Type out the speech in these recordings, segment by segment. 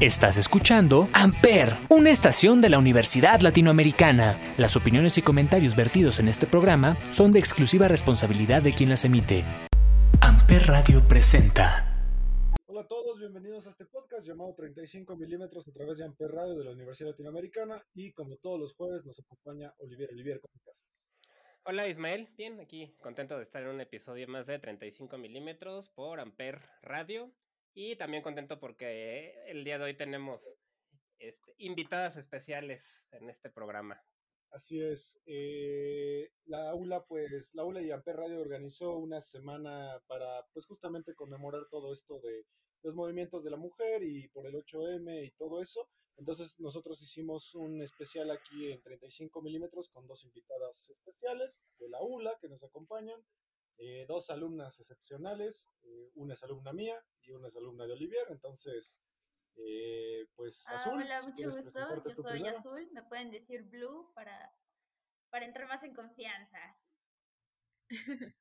Estás escuchando Amper, una estación de la Universidad Latinoamericana. Las opiniones y comentarios vertidos en este programa son de exclusiva responsabilidad de quien las emite. Amper Radio presenta. Hola a todos, bienvenidos a este podcast llamado 35 milímetros a través de Amper Radio de la Universidad Latinoamericana y como todos los jueves nos acompaña Olivier. Olivier, ¿cómo estás? Hola Ismael, bien, aquí contento de estar en un episodio más de 35 milímetros por Amper Radio. Y también contento porque el día de hoy tenemos este, invitadas especiales en este programa. Así es. Eh, la aula, pues, la aula y Amper Radio organizó una semana para, pues, justamente conmemorar todo esto de los movimientos de la mujer y por el 8M y todo eso. Entonces, nosotros hicimos un especial aquí en 35 milímetros con dos invitadas especiales de la ULA que nos acompañan. Eh, dos alumnas excepcionales, eh, una es alumna mía y una es alumna de Olivier, entonces, eh, pues ah, Azul. Hola, mucho gusto, yo soy Azul, me pueden decir Blue para, para entrar más en confianza.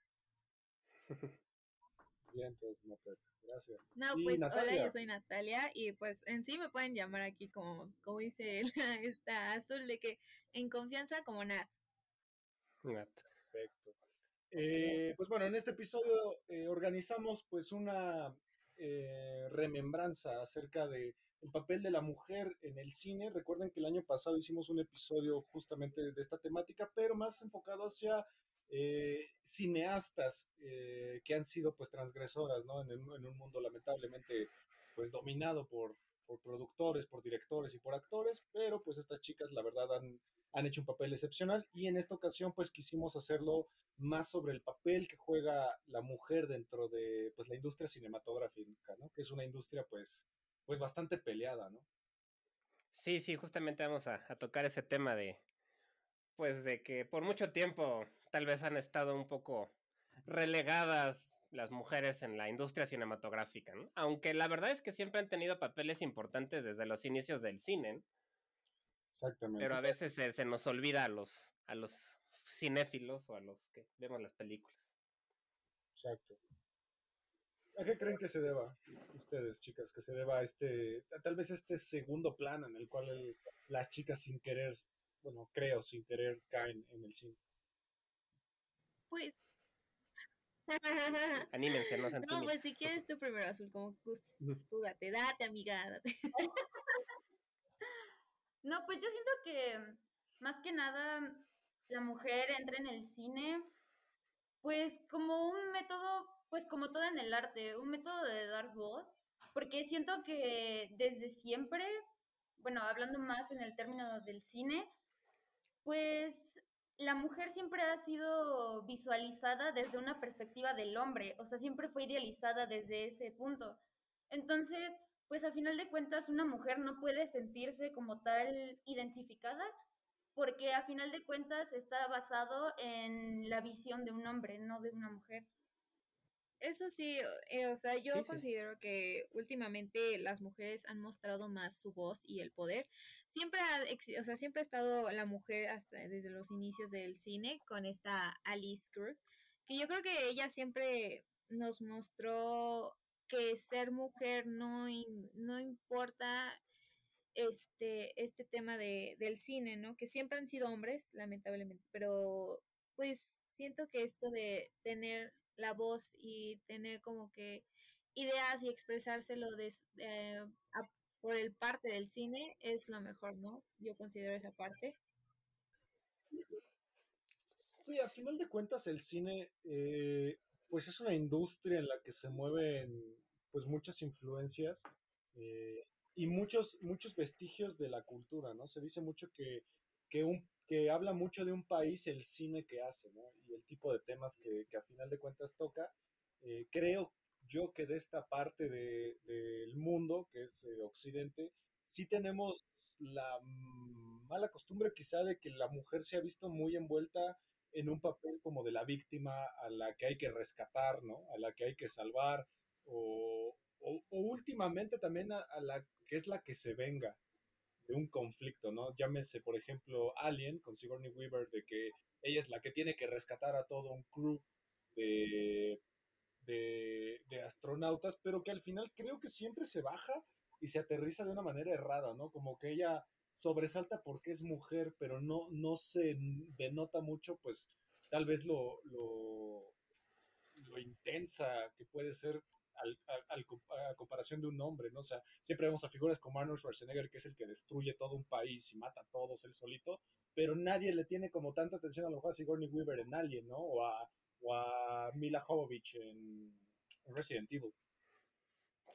Bien, entonces, gracias. No, pues hola, yo soy Natalia y pues en sí me pueden llamar aquí como, como dice él, está Azul, de que en confianza como Nat. Nat. Perfecto. Eh, pues bueno, en este episodio eh, organizamos pues una eh, remembranza acerca de el papel de la mujer en el cine. Recuerden que el año pasado hicimos un episodio justamente de esta temática, pero más enfocado hacia cineastas que han sido pues transgresoras, ¿no? En, en, un mundo lamentablemente pues dominado por, por productores, por directores y por actores, pero pues estas chicas la verdad han, han hecho un papel excepcional y en esta ocasión pues quisimos hacerlo más sobre el papel que juega la mujer dentro de pues la industria cinematográfica, ¿no? Que es una industria pues pues bastante peleada, ¿no? Sí, sí, justamente vamos a, tocar ese tema de pues de que por mucho tiempo tal vez han estado un poco relegadas las mujeres en la industria cinematográfica, ¿no? Aunque la verdad es que siempre han tenido papeles importantes desde los inicios del cine. Exactamente. Pero a veces se, se nos olvida a los, a los cinéfilos o a los que vemos las películas. Exacto. ¿A qué creen que se deba, ustedes, chicas, que se deba a este, tal vez este segundo plano en el cual las chicas sin querer, bueno, creo, sin querer caen en el cine? Pues. Anímense, no No, pues si quieres tú primero, Azul, como tú date, date, amiga, date. No, pues yo siento que más que nada la mujer entra en el cine, pues como un método, pues como todo en el arte, un método de dar voz, porque siento que desde siempre, bueno, hablando más en el término del cine, pues la mujer siempre ha sido visualizada desde una perspectiva del hombre, o sea, siempre fue idealizada desde ese punto. Entonces, pues a final de cuentas una mujer no puede sentirse como tal identificada porque a final de cuentas está basado en la visión de un hombre, no de una mujer. Eso sí, eh, o sea, yo considero que últimamente las mujeres han mostrado más su voz y el poder. Siempre ha, o sea, siempre ha estado la mujer hasta desde los inicios del cine con esta Alice Kirk, que yo creo que ella siempre nos mostró que ser mujer no, no importa este, este tema de, del cine, ¿no? Que siempre han sido hombres, lamentablemente, pero pues siento que esto de tener la voz y tener como que ideas y expresárselo de, eh, por el parte del cine es lo mejor, ¿no? Yo considero esa parte. Sí, a final de cuentas el cine, eh, pues es una industria en la que se mueven pues muchas influencias eh, y muchos, muchos vestigios de la cultura, ¿no? Se dice mucho que, que, un, que habla mucho de un país el cine que hace, ¿no? Y el tipo de temas que, que a final de cuentas toca. Eh, creo yo que de esta parte del de, mundo, que es eh, Occidente, sí tenemos la mala costumbre quizá de que la mujer se ha visto muy envuelta en un papel como de la víctima a la que hay que rescatar, ¿no? A la que hay que salvar, o, o, últimamente también a, la que es la que se venga de un conflicto, ¿no? Llámese, por ejemplo, Alien con Sigourney Weaver, de que ella es la que tiene que rescatar a todo un crew de, de, astronautas, pero que al final creo que siempre se baja y se aterriza de una manera errada, ¿no? Como que ella sobresalta porque es mujer, pero no, no se denota mucho, pues tal vez lo, lo, lo intensa que puede ser al, a comparación de un hombre, ¿no? O sea, siempre vemos a figuras como Arnold Schwarzenegger, que es el que destruye todo un país y mata a todos él solito, pero nadie le tiene como tanta atención a lo mejor a Sigourney Weaver en Alien, ¿no? O a, o a Mila Jovovich en, Resident Evil.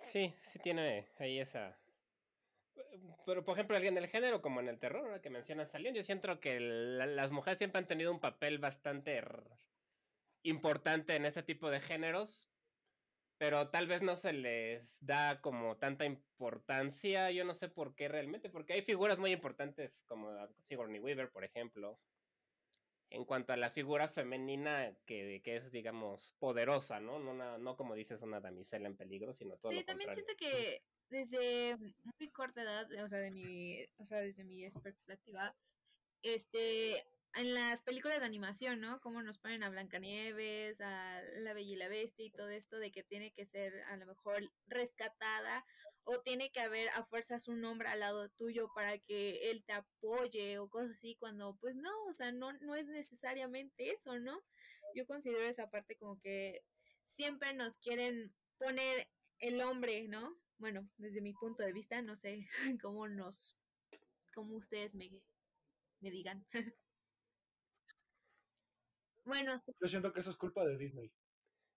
Sí, sí tiene ahí esa... Pero, por ejemplo, en el género, como en el terror, ahora que mencionas Alien, yo siento que las mujeres siempre han tenido un papel bastante importante en ese tipo de géneros, pero tal vez no se les da como tanta importancia, yo no sé por qué realmente, porque hay figuras muy importantes como Sigourney Weaver, por ejemplo, en cuanto a la figura femenina que, que es, digamos, poderosa, ¿no? No, no como dices una damisela en peligro, sino todo. Sí, también siento que desde muy corta edad, o sea, de mi, o sea, desde mi expectativa, este, en las películas de animación, ¿no? Cómo nos ponen a Blancanieves, a La Bella y la Bestia y todo esto de que tiene que ser a lo mejor rescatada o tiene que haber a fuerzas un hombre al lado tuyo para que él te apoye o cosas así, cuando pues no, o sea, no, no es necesariamente eso, ¿no? Yo considero esa parte como que siempre nos quieren poner el hombre, ¿no? Bueno, desde mi punto de vista, no sé cómo nos, cómo ustedes me, me digan. Bueno, Yo siento que eso es culpa de Disney.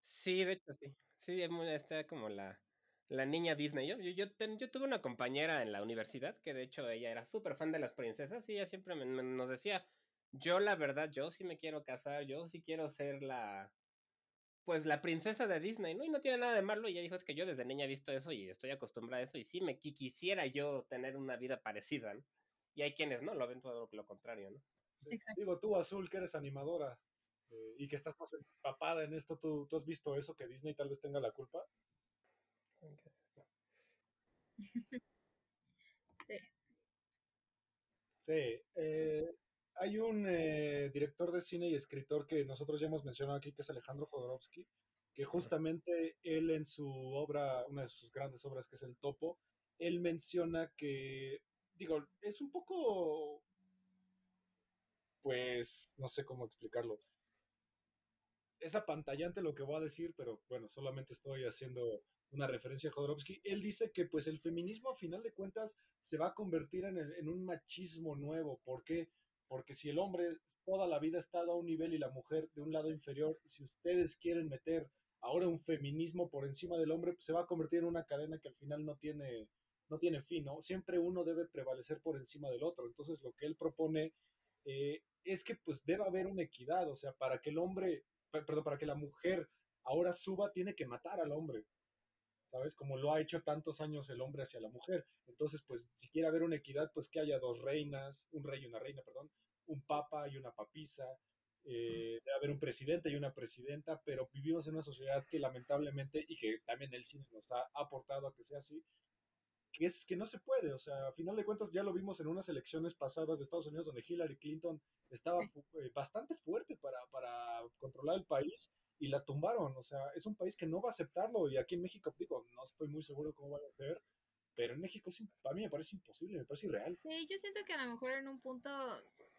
Sí, de hecho sí. Sí, está como la, la niña Disney. Yo, yo, yo, tuve una compañera en la universidad que de hecho ella era súper fan de las princesas y ella siempre nos decía, yo la verdad, yo sí me quiero casar, yo sí quiero ser la, pues la princesa de Disney, ¿no? Y no tiene nada de malo. Y ella dijo, es que yo desde niña he visto eso y estoy acostumbrada a eso y sí me quisiera yo tener una vida parecida, ¿no? Y hay quienes no, lo ven todo lo contrario, ¿no? Digo, tú, Azul, que eres animadora, eh, y que estás más empapada en esto, ¿tú, ¿tú has visto eso que Disney tal vez tenga la culpa? Sí. Sí. Eh, hay un eh, director de cine y escritor que nosotros ya hemos mencionado aquí, que es Alejandro Jodorowsky, que justamente él en su obra, una de sus grandes obras que es El Topo, él menciona que, digo, es un poco, pues, no sé cómo explicarlo es apantallante lo que voy a decir, pero bueno, solamente estoy haciendo una referencia a Jodorowsky. Él dice que pues el feminismo a final de cuentas se va a convertir en, en un machismo nuevo. ¿Por qué? Porque si el hombre toda la vida ha estado a un nivel y la mujer de un lado inferior, si ustedes quieren meter ahora un feminismo por encima del hombre, pues, se va a convertir en una cadena que al final no tiene, no tiene fin, ¿no? Siempre uno debe prevalecer por encima del otro. Entonces lo que él propone eh, es que pues debe haber una equidad, o sea, para que el hombre perdón, para que la mujer ahora suba, tiene que matar al hombre. ¿Sabes? Como lo ha hecho tantos años el hombre hacia la mujer. Entonces, pues, si quiere haber una equidad, pues que haya dos reinas, un rey y una reina, perdón, un papa y una papisa, eh, debe haber un presidente y una presidenta, pero vivimos en una sociedad que lamentablemente, y que también el cine nos ha aportado a que sea así, que es que no se puede, o sea, a final de cuentas ya lo vimos en unas elecciones pasadas de Estados Unidos donde Hillary Clinton estaba eh, bastante fuerte para, para controlar el país y la tumbaron, o sea, es un país que no va a aceptarlo y aquí en México, digo, no estoy muy seguro cómo va a ser, pero en México es, a mí me parece imposible, me parece irreal. Sí, yo siento que a lo mejor en un punto,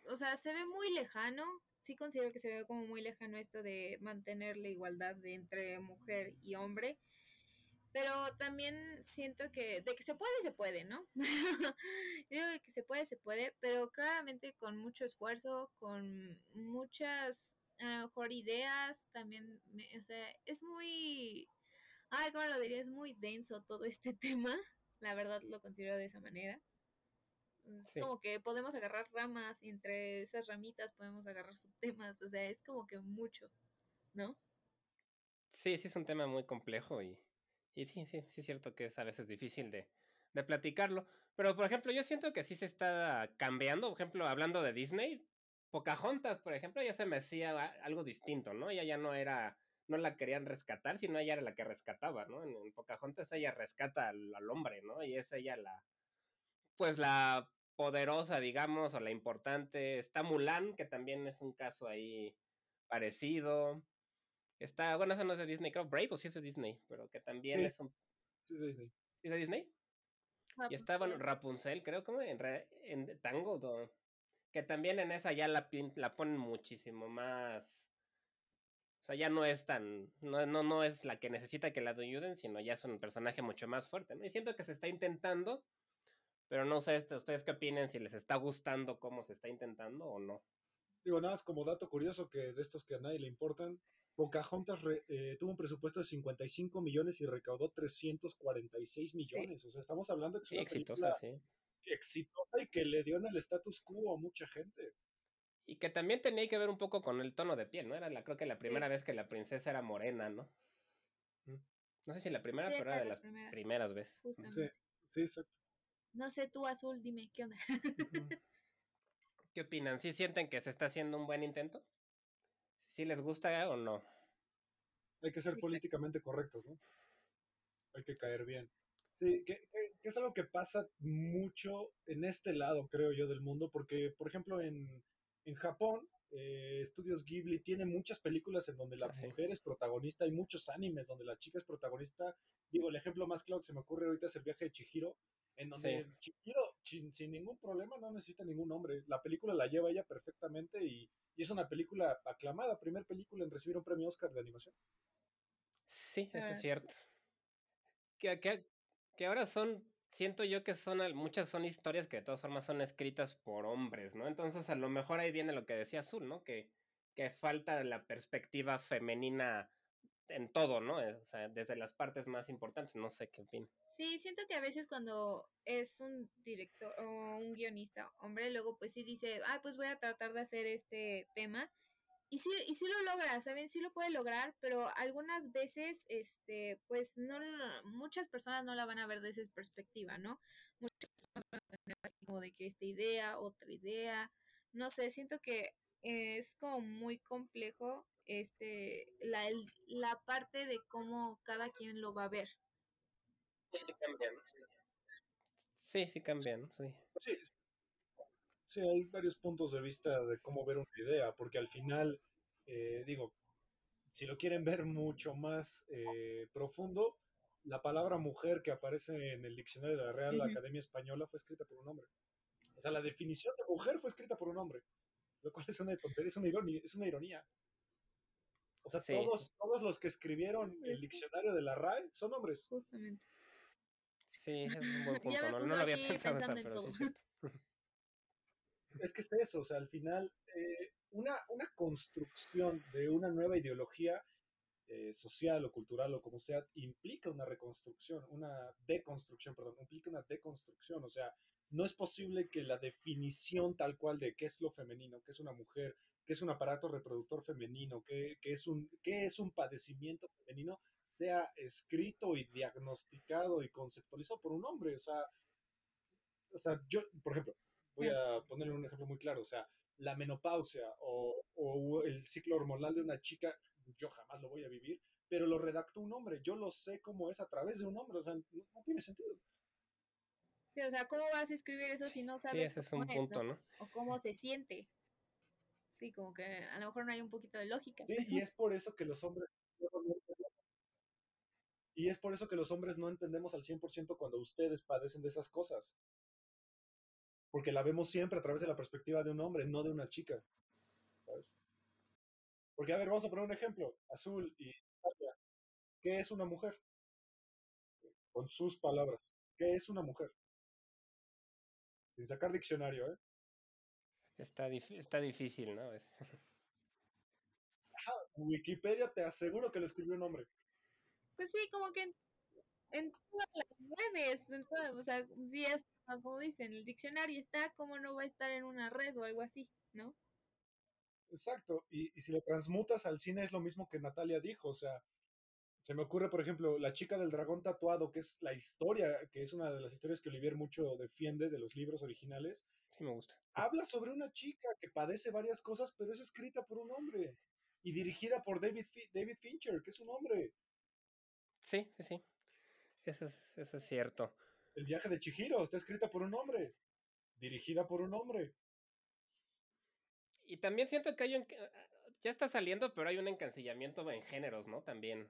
o sea, se ve muy lejano, sí considero que se ve como muy lejano esto de mantener la igualdad entre mujer y hombre, pero también siento que de que se puede, se puede, ¿no? Digo que se puede, se puede, pero claramente con mucho esfuerzo, con muchas, a lo mejor, ideas, también, o sea, es muy, ay, ¿cómo lo diría? Es muy denso todo este tema, la verdad lo considero de esa manera. Es como que podemos agarrar ramas y entre esas ramitas podemos agarrar subtemas, o sea, es como que mucho, ¿no? Sí, sí es un tema muy complejo y y sí, sí, sí es cierto que es a veces difícil de, de platicarlo. Pero, por ejemplo, yo siento que sí se está cambiando. Por ejemplo, hablando de Disney, Pocahontas, por ejemplo, ya se me hacía algo distinto, ¿no? Ella ya no era, no la querían rescatar, sino ella era la que rescataba, ¿no? En, Pocahontas ella rescata al, al, hombre, ¿no? Y es ella la, pues la poderosa, digamos, o la importante. Está Mulan, que también es un caso ahí parecido. Está, bueno, eso no es de Disney, creo Brave o sí es de Disney, pero que también es un. Sí, es de Disney. ¿Es de Disney? Y estaba Rapunzel, creo, como en, en Tangled, que también en esa ya la, la ponen muchísimo más. O sea, ya no es tan. No, no, no es la que necesita que la ayuden, sino ya es un personaje mucho más fuerte. ¿no? Y siento que se está intentando, pero no sé, este, ¿ustedes qué opinan? Si les está gustando cómo se está intentando o no. Digo, nada más como dato curioso que de estos que a nadie le importan, Pocahontas eh, tuvo un presupuesto de 55 millones y recaudó 346 millones. O sea, estamos hablando de que es una exitosa, sí. Exitosa y que le dio en el status quo a mucha gente. Y que también tenía que ver un poco con el tono de piel, ¿no? Era la, creo que la primera vez que la princesa era morena, ¿no? No sé si la primera, pero era de las primeras, veces. Sí, sí, exacto. No sé, tú azul, dime, ¿qué onda? ¿Qué opinan? ¿Sí sienten que se está haciendo un buen intento? ¿Sí les gusta o no? Hay que ser políticamente correctos, ¿no? Hay que caer bien. Sí, que, es algo que pasa mucho en este lado, creo yo, del mundo, porque, por ejemplo, en, Japón, eh, Estudios Ghibli tiene muchas películas en donde la ah, mujer es protagonista, hay muchos animes donde la chica es protagonista. Digo, el ejemplo más claro que se me ocurre ahorita es el viaje de Chihiro, en donde Chihiro, sin, ningún problema, no necesita ningún hombre. La película la lleva ella perfectamente y, es una película aclamada, primer película en recibir un premio Oscar de animación. Sí, eso es cierto. Que, que, que ahora son, siento yo que son, muchas son historias que de todas formas son escritas por hombres, ¿no? Entonces a lo mejor ahí viene lo que decía Azul, ¿no? Que, que falta la perspectiva femenina en todo, ¿no? O sea, desde las partes más importantes, no sé qué fin. Sí, siento que a veces cuando es un director o un guionista, hombre, luego pues sí dice, ah, pues voy a tratar de hacer este tema. Y sí, y sí lo logra, ¿saben? Sí lo puede lograr, pero algunas veces, este, pues no, muchas personas no la van a ver desde esa perspectiva, ¿no? Muchas personas van a tener así como de que esta idea, otra idea, no sé, siento que es como muy complejo este la, la parte de cómo cada quien lo va a ver. Sí, sí cambian. Sí, sí cambian, sí. Sí, hay varios puntos de vista de cómo ver una idea, porque al final, eh, digo, si lo quieren ver mucho más eh, profundo, la palabra mujer que aparece en el diccionario de la Real Academia Española fue escrita por un hombre. O sea, la definición de mujer fue escrita por un hombre, lo cual es una tontería, es una ironía. Es una ironía. O sea, todos, todos los que escribieron el diccionario de la RAE son hombres. Justamente. Sí, es un buen punto. No, lo había pensado, pero sí es que es eso, o sea, al final, eh, una, una construcción de una nueva ideología eh, social o cultural o como sea, implica una reconstrucción, una deconstrucción, perdón, implica una deconstrucción, o sea, no es posible que la definición tal cual de qué es lo femenino, qué es una mujer, qué es un aparato reproductor femenino, qué, qué es, un, qué es un padecimiento femenino, sea escrito y diagnosticado y conceptualizado por un hombre. O sea, o sea yo, por ejemplo, voy a ponerle un ejemplo muy claro, o sea, la menopausia o, o, el ciclo hormonal de una chica, yo jamás lo voy a vivir, pero lo redactó un hombre, yo lo sé cómo es a través de un hombre, o sea, no, tiene sentido. Sí, o sea, ¿cómo vas a escribir eso si no sabes sí, ese es un punto, ¿no? O cómo se siente. Sí, como que a lo mejor no hay un poquito de lógica. Sí, y es por eso que los hombres y es por eso que los hombres no entendemos al 100% cuando ustedes padecen de esas cosas porque la vemos siempre a través de la perspectiva de un hombre, no de una chica. ¿sabes? Porque, a ver, vamos a poner un ejemplo. Azul y ¿Qué es una mujer? Con sus palabras. ¿Qué es una mujer? Sin sacar diccionario, ¿eh? Está, está difícil, ¿no? Wikipedia te aseguro que lo escribió un hombre. Pues sí, como que en, todas las redes, en todas, o sea, sí es como dicen, el diccionario está, ¿cómo no va a estar en una red o algo así, no? Exacto, y, si lo transmutas al cine es lo mismo que Natalia dijo, o sea, se me ocurre, por ejemplo, La chica del dragón tatuado, que es la historia, que es una de las historias que Olivier mucho defiende de los libros originales. Sí, me gusta. Habla sobre una chica que padece varias cosas, pero es escrita por un hombre y dirigida por David, David Fincher, que es un hombre. Sí, sí, sí. Eso es, eso es cierto. El viaje de Chihiro está escrita por un hombre, dirigida por un hombre. Y también siento que hay un... Ya está saliendo, pero hay un encancillamiento en géneros, ¿no? También.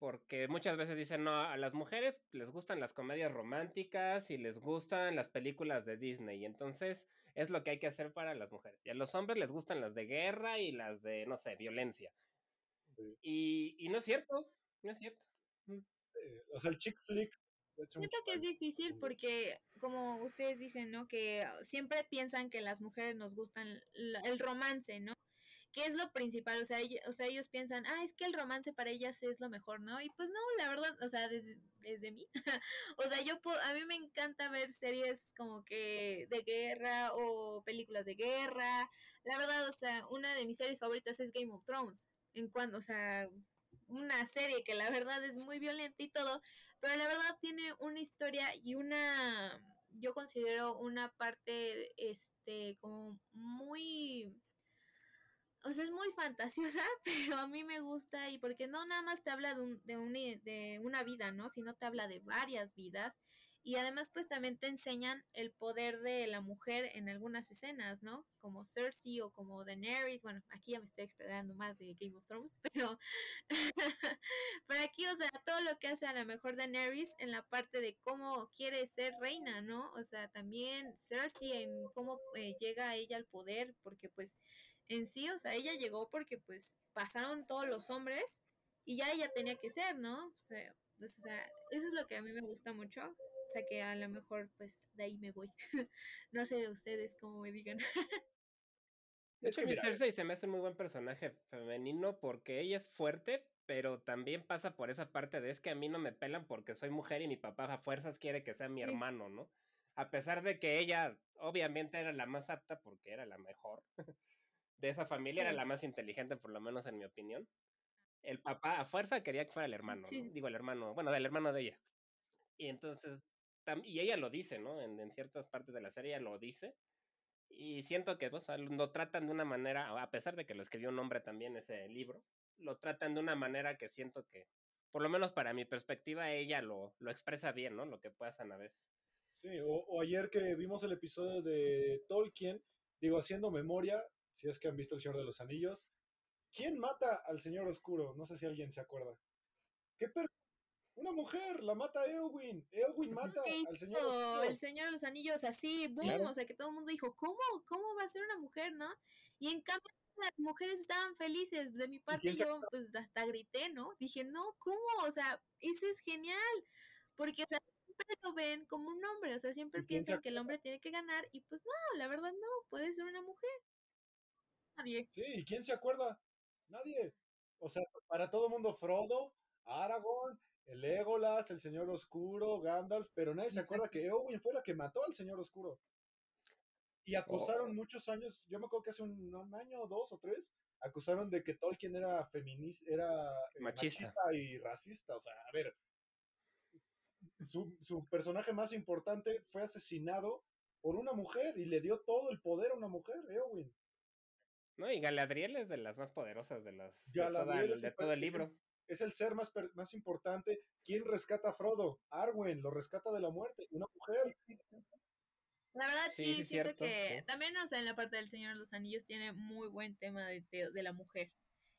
porque muchas veces dicen, no, a las mujeres les gustan las comedias románticas y les gustan las películas de Disney, y entonces es lo que hay que hacer para las mujeres. Y a los hombres les gustan las de guerra y las de, no sé, violencia. Y, y, no es cierto, no es cierto. Mm. o sea, el chick flick. Siento que es difícil porque, como ustedes dicen, ¿no? Que siempre piensan que las mujeres nos gustan el romance, ¿no? que es lo principal, o sea, o sea, ellos piensan, ah, es que el romance para ellas es lo mejor, ¿no? Y pues no, la verdad, o sea, desde, desde mí, o sea, yo puedo, a mí me encanta ver series como que de guerra o películas de guerra, la verdad, o sea, una de mis series favoritas es Game of Thrones, en cuando, o sea, una serie que la verdad es muy violenta y todo, pero la verdad tiene una historia y una, yo considero una parte, este, como muy o sea, es muy fantasiosa, pero a mí me gusta y porque no nada más te habla de, un, de, un, de una vida, ¿no? Sino te habla de varias vidas y además pues también te enseñan el poder de la mujer en algunas escenas, ¿no? Como Cersei o como Daenerys, bueno, aquí ya me estoy explicando más de Game of Thrones, pero, pero aquí, o sea, todo lo que hace a la mejor Daenerys en la parte de cómo quiere ser reina, ¿no? O sea, también Cersei en cómo eh, llega ella al poder, porque pues en sí, o sea, ella llegó porque pues pasaron todos los hombres y ya ella tenía que ser, ¿no? O sea, pues, o sea, eso es lo que a mí me gusta mucho. O sea, que a lo mejor pues de ahí me voy. no sé ustedes cómo me digan. es que mi Cersei se me hace un muy buen personaje femenino porque ella es fuerte, pero también pasa por esa parte de es que a mí no me pelan porque soy mujer y mi papá a fuerzas quiere que sea mi hermano, ¿no? A pesar de que ella obviamente era la más apta porque era la mejor. de esa familia era la más inteligente, por lo menos en mi opinión. El papá a fuerza quería que fuera el hermano, digo el hermano, bueno, del hermano de ella. Y entonces, y ella lo dice, ¿no? En, ciertas partes de la serie ella lo dice. Y siento que pues, lo tratan de una manera, a pesar de que lo escribió un hombre también ese libro, lo tratan de una manera que siento que, por lo menos para mi perspectiva, ella lo, lo expresa bien, ¿no? Lo que pasan a veces. Sí, o, o ayer que vimos el episodio de Tolkien, digo, haciendo memoria, si es que han visto El Señor de los Anillos. ¿Quién mata al Señor Oscuro? No sé si alguien se acuerda. ¿Qué persona? Una mujer, la mata Eowyn. Eowyn mata al Señor Oscuro. El Señor de los Anillos, así, boom, o sea que todo el mundo dijo, ¿cómo? ¿Cómo va a ser una mujer, no? Y en cambio las mujeres estaban felices. De mi parte yo pues hasta grité, ¿no? Dije, no, ¿cómo? O sea, eso es genial. Porque, o sea, siempre lo ven como un hombre, o sea, siempre piensan que el hombre tiene que ganar y pues no, la verdad no, puede ser una mujer. Sí, ¿y quién se acuerda? Nadie. O sea, para todo el mundo, Frodo, Aragorn, el Legolas, el Señor Oscuro, Gandalf, pero nadie se acuerda que Eowyn fue la que mató al Señor Oscuro. Y acusaron oh. muchos años, yo me acuerdo que hace un, año, dos o tres, acusaron de que Tolkien era feminista, era eh, machista. y racista. O sea, a ver, su, su personaje más importante fue asesinado por una mujer y le dio todo el poder a una mujer, Eowyn. No, y Galadriel es de las más poderosas de las de, todo el libro. Es, el ser más, más importante. ¿Quién rescata a Frodo? Arwen, lo rescata de la muerte, una mujer. La verdad sí, siento que también, o sea, en la parte del Señor de los Anillos tiene muy buen tema de, de, la mujer.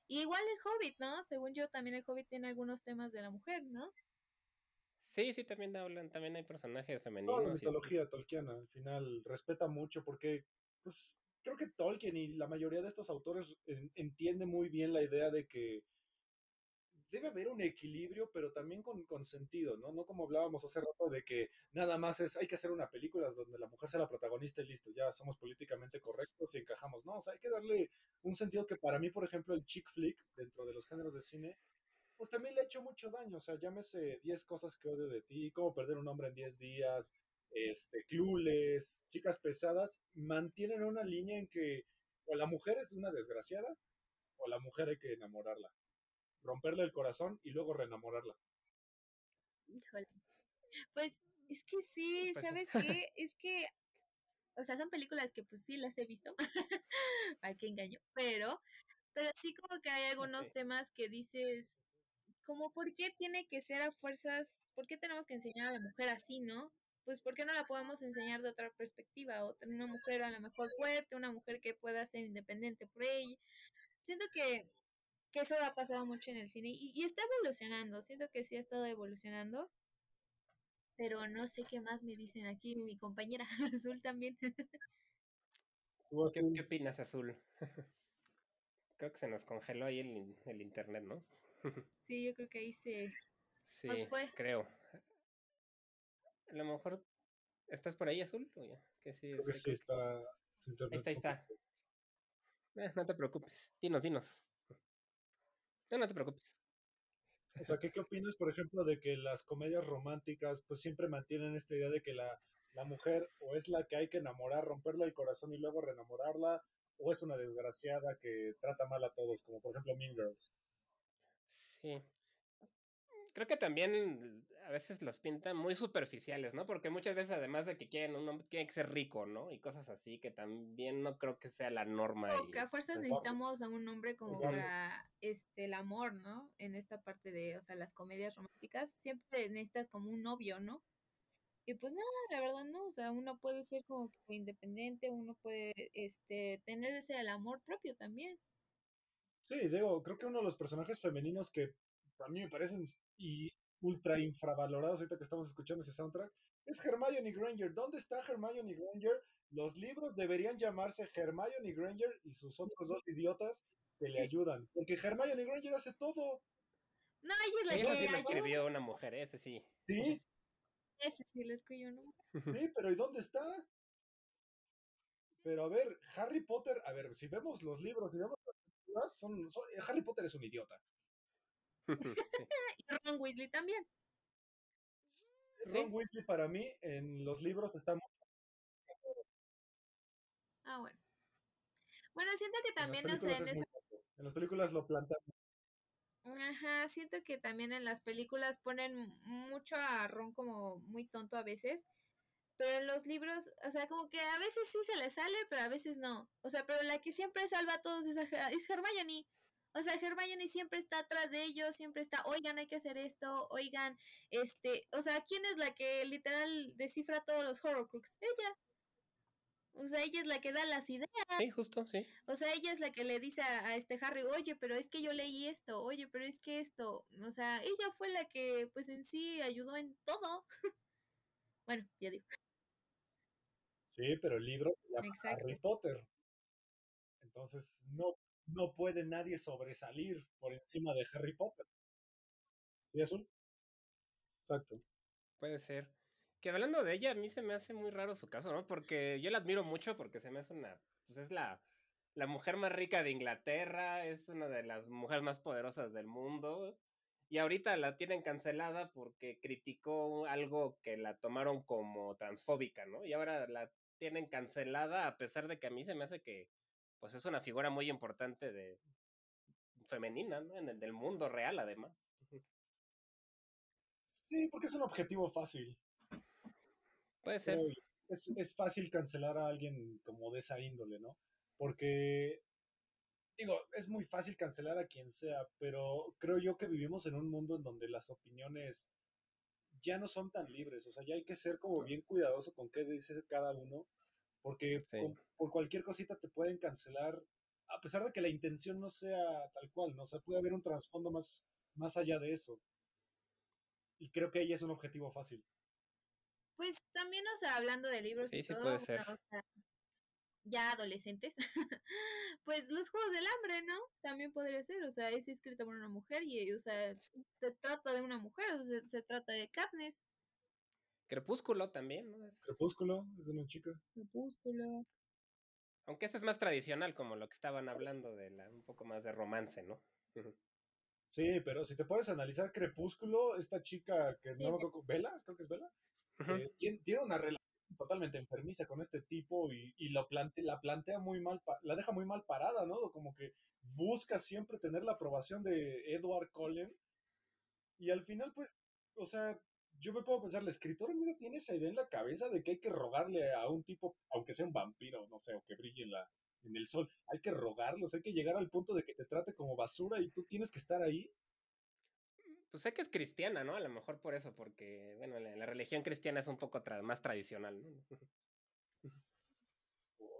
Y igual el Hobbit, ¿no? Según yo, también el Hobbit tiene algunos temas de la mujer, ¿no? Sí, sí, también hablan, también hay personajes femeninos. Toda la mitología tolkiana, al final, respeta mucho porque, pues, creo que Tolkien y la mayoría de estos autores entiende muy bien la idea de que debe haber un equilibrio, pero también con, con, sentido, ¿no? No como hablábamos hace rato de que nada más es, hay que hacer una película donde la mujer sea la protagonista y listo, ya somos políticamente correctos y encajamos, ¿no? O sea, hay que darle un sentido que para mí, por ejemplo, el chick flick, dentro de los géneros de cine, pues también le ha hecho mucho daño, o sea, llámese 10 cosas que odio de ti, cómo perder un hombre en 10 días, este, clules, chicas pesadas, mantienen una línea en que o la mujer es una desgraciada o la mujer hay que enamorarla. Romperle el corazón y luego reenamorarla. Híjole. Pues es que sí, ¿sabes qué? Es que, o sea, son películas que pues sí las he visto. Ay, qué engaño. Pero, pero sí como que hay algunos temas que dices, como, ¿por qué tiene que ser a fuerzas? ¿Por qué tenemos que enseñar a la mujer así, no? Pues ¿por qué no la podemos enseñar de otra perspectiva? O tener una mujer a lo mejor fuerte, una mujer que pueda ser independiente por ella. Siento que que eso ha pasado mucho en el cine y, está evolucionando, siento que sí ha estado evolucionando, pero no sé qué más me dicen aquí mi compañera Azul también. ¿Qué, ¿Qué, opinas, Azul? creo que se nos congeló ahí el, el internet, ¿no? sí, yo creo que ahí se sí, fue. creo. A lo mejor ¿Estás por ahí, Azul? ¿O ya? Que sí, creo que sí está. Ahí está, ahí está. Eh, no te preocupes. Dinos, dinos. No, no te preocupes. O sea, ¿qué, ¿qué opinas, por ejemplo, de que las comedias románticas pues siempre mantienen esta idea de que la, la mujer o es la que hay que enamorar, romperle el corazón y luego reenamorarla, o es una desgraciada que trata mal a todos, como por ejemplo Mean Girls? Sí. Creo que también a veces los pintan muy superficiales, ¿no? Porque muchas veces además de que quieren un hombre, tiene que ser rico, ¿no? Y cosas así que también no creo que sea la norma. O que a fuerzas necesitamos a un hombre como para este el amor, ¿no? En esta parte de, o sea, las comedias románticas, siempre necesitas como un novio, ¿no? Y pues nada, la verdad no, o sea, uno puede ser como que independiente, uno puede este tener ese el amor propio también. Sí, digo, creo que uno de los personajes femeninos que a mí me parecen y ultra infravalorados ahorita que estamos escuchando ese soundtrack, es Hermione Granger. ¿Dónde está Hermione Granger? Los libros deberían llamarse Hermione Granger y sus otros dos idiotas que le ayudan. Porque Hermione Granger hace todo. No, ella es la que escribió una mujer, ese sí. ¿Sí? Ese sí lo escribió una Sí, pero ¿y dónde está? Pero a ver, Harry Potter, a ver, si vemos los libros, si vemos las son, Harry Potter es un idiota. y Ron Weasley también. Ron Weasley para mí en los libros está muy... Ah, bueno. Bueno, siento que también en, en las películas lo plantan. Ajá, siento que también en las películas ponen mucho a Ron como muy tonto a veces. Pero en los libros, o sea, como que a veces sí se le sale, pero a veces no. O sea, pero la que siempre salva a todos es, es Hermione. O sea, Hermione siempre está atrás de ellos, siempre está, oigan, hay que hacer esto, oigan, este, o sea, ¿quién es la que literal descifra todos los Horrocrux? Ella. O sea, ella es la que da las ideas. Sí, justo, sí. O sea, ella es la que le dice a, este Harry, oye, pero es que yo leí esto, oye, pero es que esto. O sea, ella fue la que, pues en sí, ayudó en todo. bueno, ya digo. Sí, pero el libro se llama Harry Potter. Entonces, no no puede nadie sobresalir por encima de Harry Potter. ¿Sí, Azul? Exacto. Puede ser. Que hablando de ella, a mí se me hace muy raro su caso, ¿no? Porque yo la admiro mucho porque se me hace una. Pues es la, la mujer más rica de Inglaterra, es una de las mujeres más poderosas del mundo. Y ahorita la tienen cancelada porque criticó algo que la tomaron como transfóbica, ¿no? Y ahora la tienen cancelada a pesar de que a mí se me hace que pues es una figura muy importante de femenina, ¿no? En el del mundo real, además. Sí, porque es un objetivo fácil. Puede ser. Es, es fácil cancelar a alguien como de esa índole, ¿no? Porque, digo, es muy fácil cancelar a quien sea, pero creo yo que vivimos en un mundo en donde las opiniones ya no son tan libres, o sea, ya hay que ser como bien cuidadoso con qué dice cada uno porque por cualquier cosita te pueden cancelar, a pesar de que la intención no sea tal cual, ¿no? O sea, puede haber un trasfondo más, más allá de eso. Y creo que ella es un objetivo fácil. Pues también, o sea, hablando de libros y todo, ya adolescentes, pues los Juegos del Hambre, ¿no? También podría ser, o sea, es escrito por una mujer y, o sea, se trata de una mujer, o sea, se, trata de Katniss. Crepúsculo también, ¿no? Crepúsculo, es una chica. Crepúsculo. Aunque este es más tradicional, como lo que estaban hablando de la, un poco más de romance, ¿no? sí, pero si te puedes analizar Crepúsculo, esta chica que no me acuerdo, Vela, creo que es Vela, eh, tiene, una relación totalmente enfermiza con este tipo y, y lo plante, la plantea muy mal, la deja muy mal parada, ¿no? Como que busca siempre tener la aprobación de Edward Cullen y al final, pues, o sea, yo me puedo pensar, la escritora mira, tiene esa idea en la cabeza de que hay que rogarle a un tipo, aunque sea un vampiro, no sé, o que brille en, la, en el sol, hay que rogarlos, hay que llegar al punto de que te trate como basura y tú tienes que estar ahí. Pues sé que es cristiana, ¿no? A lo mejor por eso, porque, bueno, la, religión cristiana es un poco más tradicional, ¿no?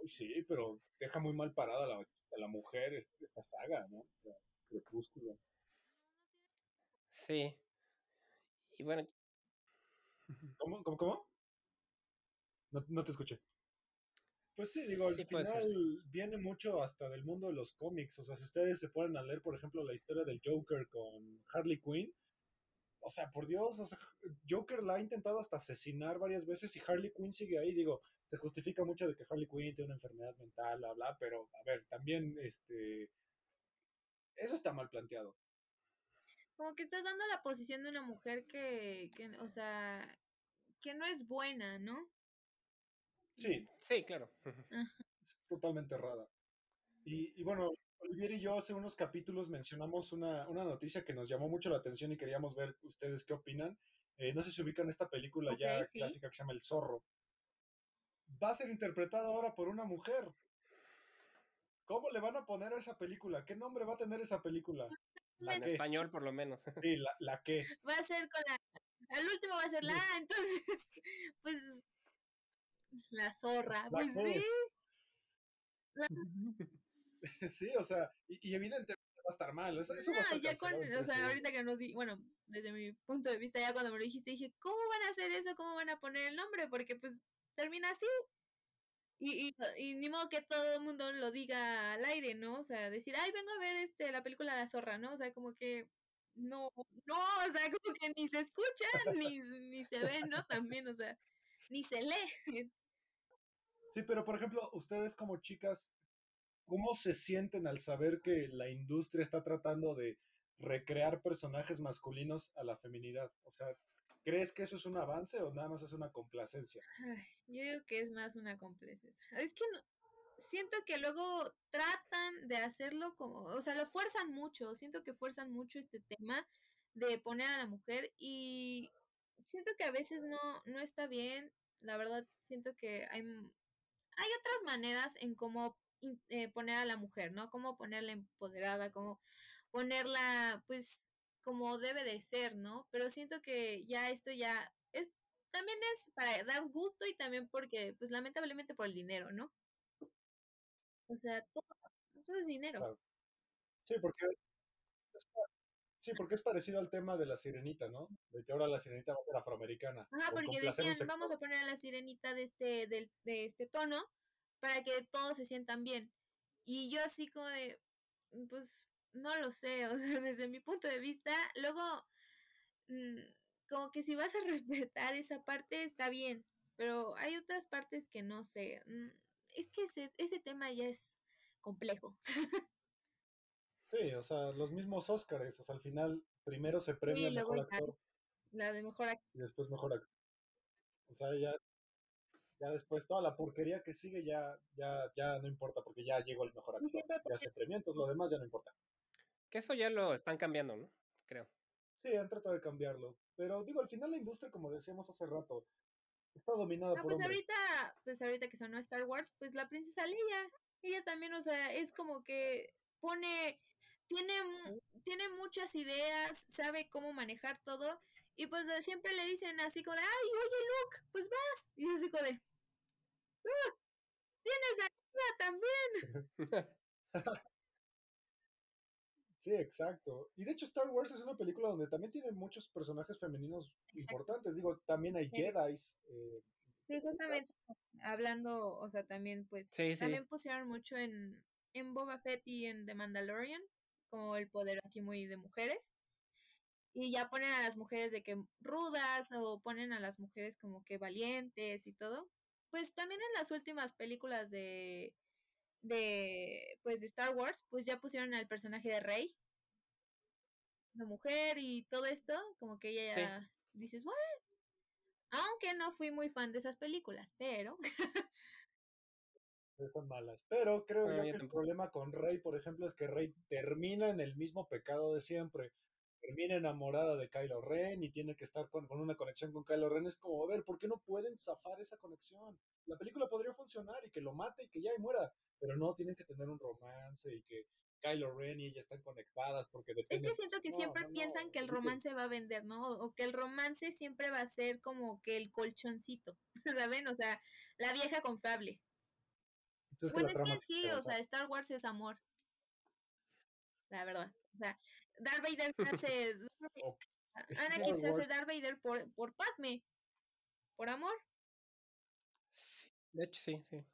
sí, pero deja muy mal parada a la, la mujer esta, saga, ¿no? Crepúsculo. Sí. Y bueno. ¿Cómo? ¿Cómo? ¿Cómo? No, no te escuché. Pues sí, digo, al final viene mucho hasta del mundo de los cómics. O sea, si ustedes se ponen a leer, por ejemplo, la historia del Joker con Harley Quinn, o sea, por Dios, o sea, Joker la ha intentado hasta asesinar varias veces y Harley Quinn sigue ahí. Digo, se justifica mucho de que Harley Quinn tiene una enfermedad mental, bla, bla, pero a ver, también, este, eso está mal planteado. Como que estás dando la posición de una mujer que, que o sea, que no es buena, ¿no? Sí. Sí, claro. Es totalmente errada. Y, bueno, Olivier y yo hace unos capítulos mencionamos una, noticia que nos llamó mucho la atención y queríamos ver ustedes qué opinan. Eh, no sé si ubican esta película ya clásica que se llama El Zorro. Va a ser interpretada ahora por una mujer. ¿Cómo le van a poner a esa película? ¿Qué nombre va a tener esa película? La en español, por lo menos. Sí, la, la que. Va a ser con la. Al último va a ser la entonces, pues la zorra, pues sí. sí, o sea, y, evidentemente va a estar mal. Eso, no, ya con, o sea, ahorita que nos di, bueno, desde mi punto de vista, ya cuando me lo dijiste, dije, ¿cómo van a hacer eso? ¿Cómo van a poner el nombre? Porque pues termina así. Y, y, y ni modo que todo el mundo lo diga al aire, ¿no? O sea, decir, ay, vengo a ver este la película La Zorra, ¿no? O sea, como que no, no, o sea, como que ni se escucha, ni, ni se ve, ¿no? También, o sea, ni se lee. Sí, pero por ejemplo, ustedes como chicas, ¿cómo se sienten al saber que la industria está tratando de recrear personajes masculinos a la feminidad? O sea, ¿crees que eso es un avance o nada más es una complacencia? yo digo que es más una complacencia. Es que no, siento que luego tratan de hacerlo como, o sea, lo fuerzan mucho, siento que fuerzan mucho este tema de poner a la mujer y siento que a veces no, no está bien, la verdad siento que hay hay otras maneras en cómo eh, poner a la mujer, ¿no? Cómo ponerla empoderada, cómo ponerla, pues, como debe de ser, ¿no? Pero siento que ya esto ya es, también es para dar gusto y también porque, pues, lamentablemente por el dinero, ¿no? O sea, todo, es dinero. Sí, porque Sí, porque es parecido al tema de la sirenita, ¿no? De que ahora la sirenita va a ser afroamericana. Ajá, porque decían, vamos a poner a la sirenita de este, de, de este tono para que todos se sientan bien. Y yo así como de, pues, no lo sé, o sea, desde mi punto de vista, luego, mm, como que si vas a respetar esa parte, está bien, pero hay otras partes que no sé. Mm, es que ese, ese tema ya es complejo. Sí, o sea, los mismos Óscares, o sea, al final primero se premia el mejor actor. La de mejor actor. Y después mejor actor. O sea, ya, ya después toda la porquería que sigue ya, ya, ya no importa, porque ya llegó el mejor actor. Ya se premia, entonces lo demás ya no importa. Que eso ya lo están cambiando, ¿no? Creo. Sí, han tratado de cambiarlo. Pero digo, al final la industria, como decíamos hace rato, está dominada por pues ahorita, pues ahorita que sonó Star Wars, pues la princesa Leia, ella también, o sea, es como que pone tiene, tiene muchas ideas, sabe cómo manejar todo. Y pues siempre le dicen así como de, ay, oye Luke, pues vas. Y así como de, ah, tienes a también. Sí, exacto. Y de hecho Star Wars es una película donde también tiene muchos personajes femeninos importantes. Digo, también hay Jedi. Eh, sí, justamente hablando, o sea, también pues, también pusieron mucho en, en Boba Fett y en The Mandalorian como el poder aquí muy de mujeres. Y ya ponen a las mujeres de que rudas o ponen a las mujeres como que valientes y todo. Pues también en las últimas películas de de pues de Star Wars, pues ya pusieron al personaje de Rey, la mujer y todo esto, como que ella ya dices, bueno, aunque no fui muy fan de esas películas, pero son malas. Pero creo yo que el problema con Rey, por ejemplo, es que Rey termina en el mismo pecado de siempre. Termina enamorada de Kylo Ren y tiene que estar con, una conexión con Kylo Ren. Es como, a ver, ¿por qué no pueden zafar esa conexión? La película podría funcionar y que lo mate y que ya y muera, pero no, tienen que tener un romance y que Kylo Ren y ella están conectadas porque Es que siento que siempre piensan que el romance va a vender, ¿no? O que el romance siempre va a ser como que el colchoncito, ¿saben? O sea, la vieja confiable bueno, es que sí, o sea, Star Wars es amor. la verdad. O sea, Darth Vader hace... Anakin se hace Darth Vader por, por Padme. ¿Por amor? Sí, de hecho sí, sí.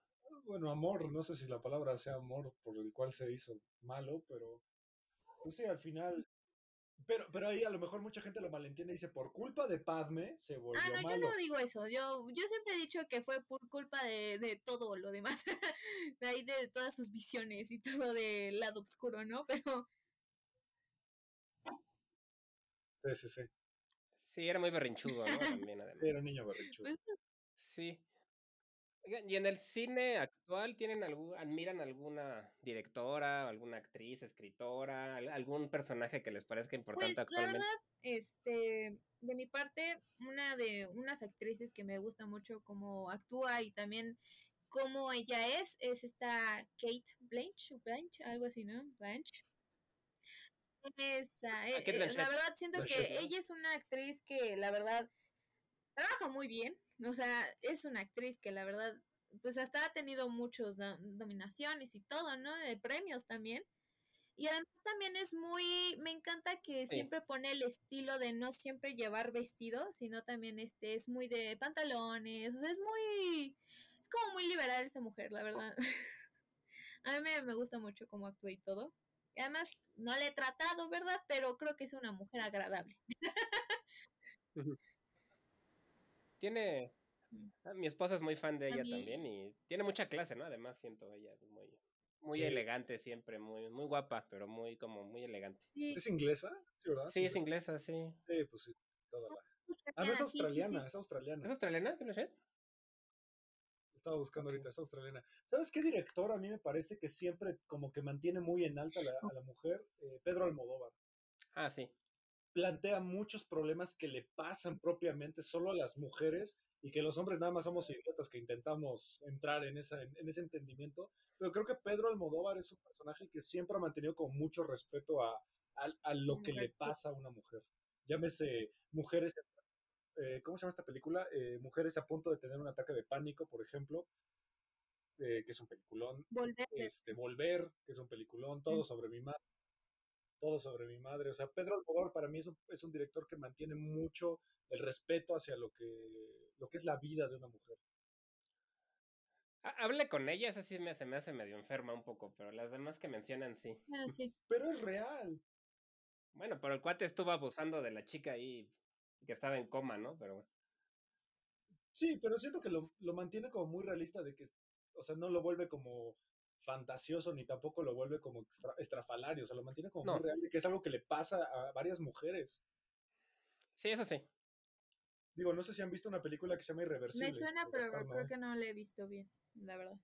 Bueno, amor, no sé si la palabra sea amor por el cual se hizo malo, pero pues sí, al final pero, pero ahí a lo mejor mucha gente lo malentiende y dice, por culpa de Padme se volvió Ah, no, yo no digo eso. Yo, yo siempre he dicho que fue por culpa de, de todo lo demás. de ahí de todas sus visiones y todo del lado oscuro, ¿no? Pero... Sí, sí, sí. Sí, era muy berrinchudo, ¿no? También, además. Era un niño berrinchudo. Pues, Sí. ¿Y en el cine actual tienen algún, admiran alguna directora, alguna actriz, escritora, al- algún personaje que les parezca importante Pues la actualmente? verdad, este, de mi parte, una de unas actrices que me gusta mucho cómo actúa y también cómo ella es, es esta Kate Blanche, Blanche, algo así, ¿no? Blanche. Esa, Ah, eh, eh, la verdad siento Blanchett, que ella es una actriz que la verdad trabaja muy bien, o sea, es una actriz que la verdad, pues hasta ha tenido muchos no- nominaciones y todo, ¿no? De premios también. Y además también es muy, me encanta que Sí. siempre pone el estilo de no siempre llevar vestido, sino también este es muy de pantalones, o sea, es muy, es como muy liberal esa mujer, la verdad. A mí me, me gusta mucho cómo actúa y todo. Y además, no la he tratado, ¿verdad? Pero creo que es una mujer agradable. Tiene. Ah, Mi esposa es muy fan de ella También. también y tiene mucha clase, ¿no? Además, siento ella es muy, muy Sí. elegante siempre, muy, muy guapa, pero muy como muy elegante. Sí, ¿Es inglesa? Sí, ¿verdad? Sí, es inglesa, sí. Sí, pues sí. Toda la... pues, Ah, no, es sí, sí, sí. australiana, es ¿Es australiana. australiana, Pinochet? Estaba buscando ahorita, es australiana. ¿Sabes qué director a mí me parece que siempre como que mantiene muy en alta a la, a la mujer? Eh, Pedro Almodóvar. Ah, sí. Plantea muchos problemas que le pasan propiamente solo a las mujeres y que los hombres nada más somos idiotas que intentamos entrar en, esa, en, en ese entendimiento. Pero creo que Pedro Almodóvar es un personaje que siempre ha mantenido con mucho respeto a, a, a lo que le pasa a una mujer. Llámese mujeres, eh, ¿cómo se llama esta película? Eh, mujeres a punto de tener un ataque de pánico, por ejemplo, eh, que es un peliculón. Volver. Este, Volver, que es un peliculón, todo sobre mi madre. Todo sobre mi madre. O sea, Pedro Almodóvar para mí es un, es un director que mantiene mucho el respeto hacia lo que, lo que es la vida de una mujer. Ha- Hable con ella, esa sí me, se me hace medio enferma un poco, pero las demás que mencionan sí. Bueno, sí. Pero es real. Bueno, pero el cuate estuvo abusando de la chica ahí que estaba en coma, ¿no? Pero bueno. Sí, pero siento que lo, lo mantiene como muy realista de que, o sea, no lo vuelve como fantasioso ni tampoco lo vuelve como extra- estrafalario, o sea, lo mantiene como No. muy real de que es algo que le pasa a varias mujeres. Sí, eso sí. Digo, no sé si han visto una película que se llama Irreversible. Me suena, pero creo que no la he visto bien, la verdad.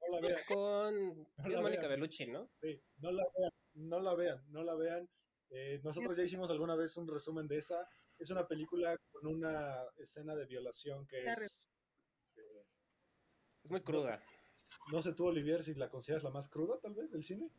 No la vean, Con No es Mónica. Bellucci, ¿no? sí, no la vean, no la vean, no la vean. Eh, nosotros ya hicimos alguna vez un resumen de esa. Es una película con una escena de violación que es... eh, Es muy cruda. No sé tú, Olivier, si la consideras la más cruda, tal vez, del cine.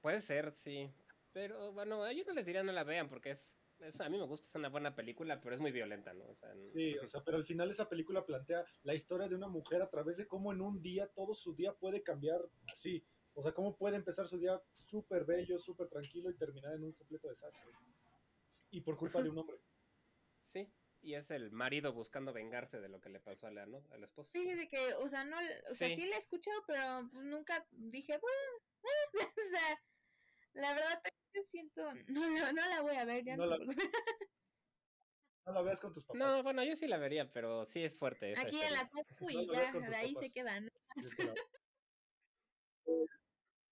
Puede ser, sí. Pero bueno, yo no les diría no la vean porque es, es- a mí me gusta, es una buena película, pero es muy violenta, ¿no? O sea, n- Sí, o sea, pero al final esa película plantea la historia de una mujer a través de cómo en un día todo su día puede cambiar así. O sea, cómo puede empezar su día súper bello, súper tranquilo y terminar en un completo desastre. Y por culpa de un hombre. Sí. Y es el marido buscando vengarse de lo que le pasó a la, ¿no? Al esposo. Fíjate que, o sea, no, o sea, Sí. sí la he escuchado, pero nunca dije, bueno, o sea, la verdad, yo siento, no, la- no la voy a ver, ya No no, la-. No la veas con tus papás. No, bueno, yo sí la vería, pero sí es fuerte. esa Aquí en la compu No y ya, de ahí papás. se quedan. Sí.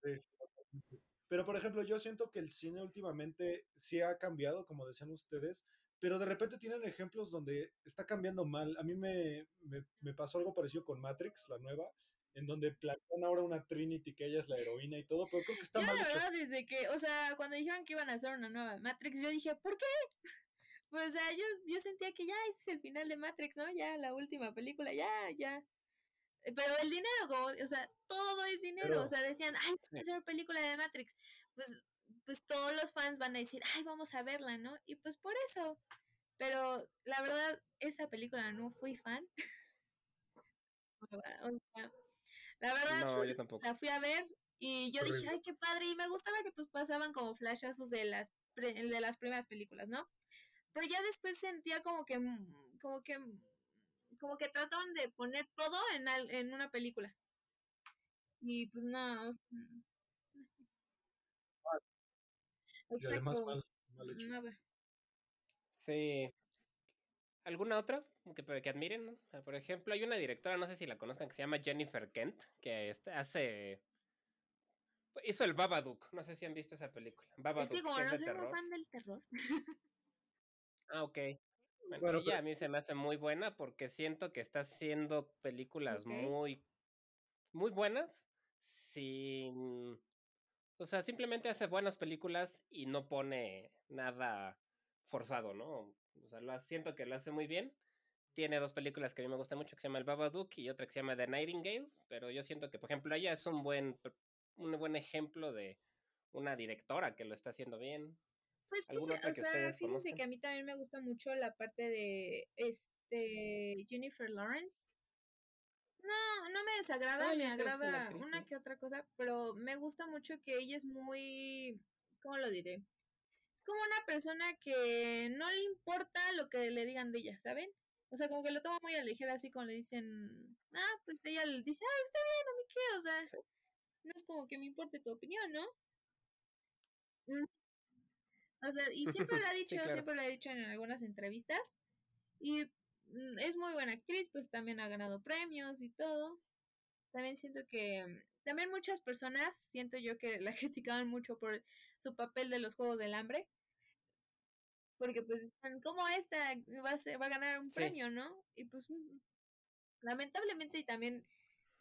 Sí, sí. Pero, por ejemplo, yo siento que el cine últimamente sí ha cambiado, como decían ustedes, pero de repente tienen ejemplos donde está cambiando mal. A mí me, me, me pasó algo parecido con Matrix, la nueva, en donde plantean ahora una Trinity que ella es la heroína y todo, pero creo que está Yo mal la hecho. verdad, desde que, o sea, cuando dijeron que iban a hacer una nueva Matrix, yo dije, ¿por qué? Pues, o sea, yo, yo sentía que ya ese es el final de Matrix, ¿no? Ya la última película, ya, ya. Eh, Pero el dinero, como, o sea, todo es dinero. Pero- o sea, decían, ay, vamos a hacer película de Matrix. Pues, pues todos los fans van a decir, ay, vamos a verla, ¿no? Y pues por eso. Pero la verdad, esa película no fui fan. o sea, la verdad, No, yo tampoco. la fui a ver Y yo dije, ay, qué padre. Y me gustaba que pues pasaban como flashazos de las, de las primeras películas, ¿no? Pero ya después sentía como que, mm, como que, mm, como que trataron de poner todo en, en una película. Y pues nada, o sea, Exacto. Sí. ¿Alguna otra que, que admiren? Ah, por ejemplo, hay una directora, no sé si la conozcan, que se llama Jennifer Kent, que este, hace... Hizo el Babadook, no sé si han visto esa película. Babadook, es que como no soy muy fan del terror. ah, ok. Bueno, ella a mí se me hace muy buena porque siento que está haciendo películas muy, muy buenas sin o sea, simplemente hace buenas películas y no pone nada forzado, ¿no? O sea, lo siento que lo hace muy bien. Tiene dos películas que a mí me gustan mucho, que se llama El Babadook y otra que se llama The Nightingale, pero yo siento que, por ejemplo, ella es un buen, un buen ejemplo de una directora que lo está haciendo bien. Pues sí, o sea, fíjense que a mí también me gusta mucho la parte de este Jennifer Lawrence. No, no me desagrada, me agrada una que otra cosa, pero me gusta mucho que ella es muy, ¿cómo lo diré? Es como una persona que no le importa lo que le digan de ella, ¿saben? O sea, como que lo toma muy a ligera, así como le dicen, ah, pues ella le dice, ah, está bien, no me qué, o sea, no es como que me importe tu opinión, ¿no? Mm. O sea, y siempre lo ha dicho, siempre lo ha dicho en algunas entrevistas, y es muy buena actriz, pues también ha ganado premios y todo. También siento que, mm, también muchas personas, siento yo que la criticaban mucho por su papel de los Juegos del Hambre. Porque pues están, como esta va a, va a ganar un premio, no? Y pues mm, lamentablemente y también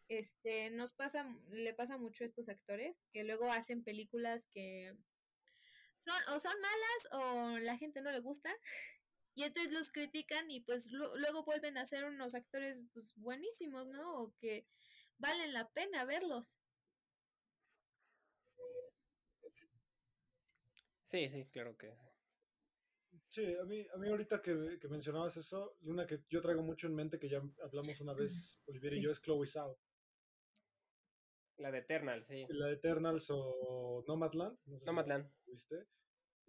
este nos pasa le pasa mucho a estos actores que luego hacen películas que son o son malas o la gente no le gusta y entonces los critican y pues luego vuelven a ser unos actores pues buenísimos, ¿no? O que valen la pena verlos. Sí, sí, claro que sí. a mí, a mí ahorita que, mencionabas eso, una que yo traigo mucho en mente que ya hablamos una vez, Olivier y yo, es Chloe Zhao. La de Eternals, sí. La de Eternals o Nomadland. No Nomadland. ¿Viste?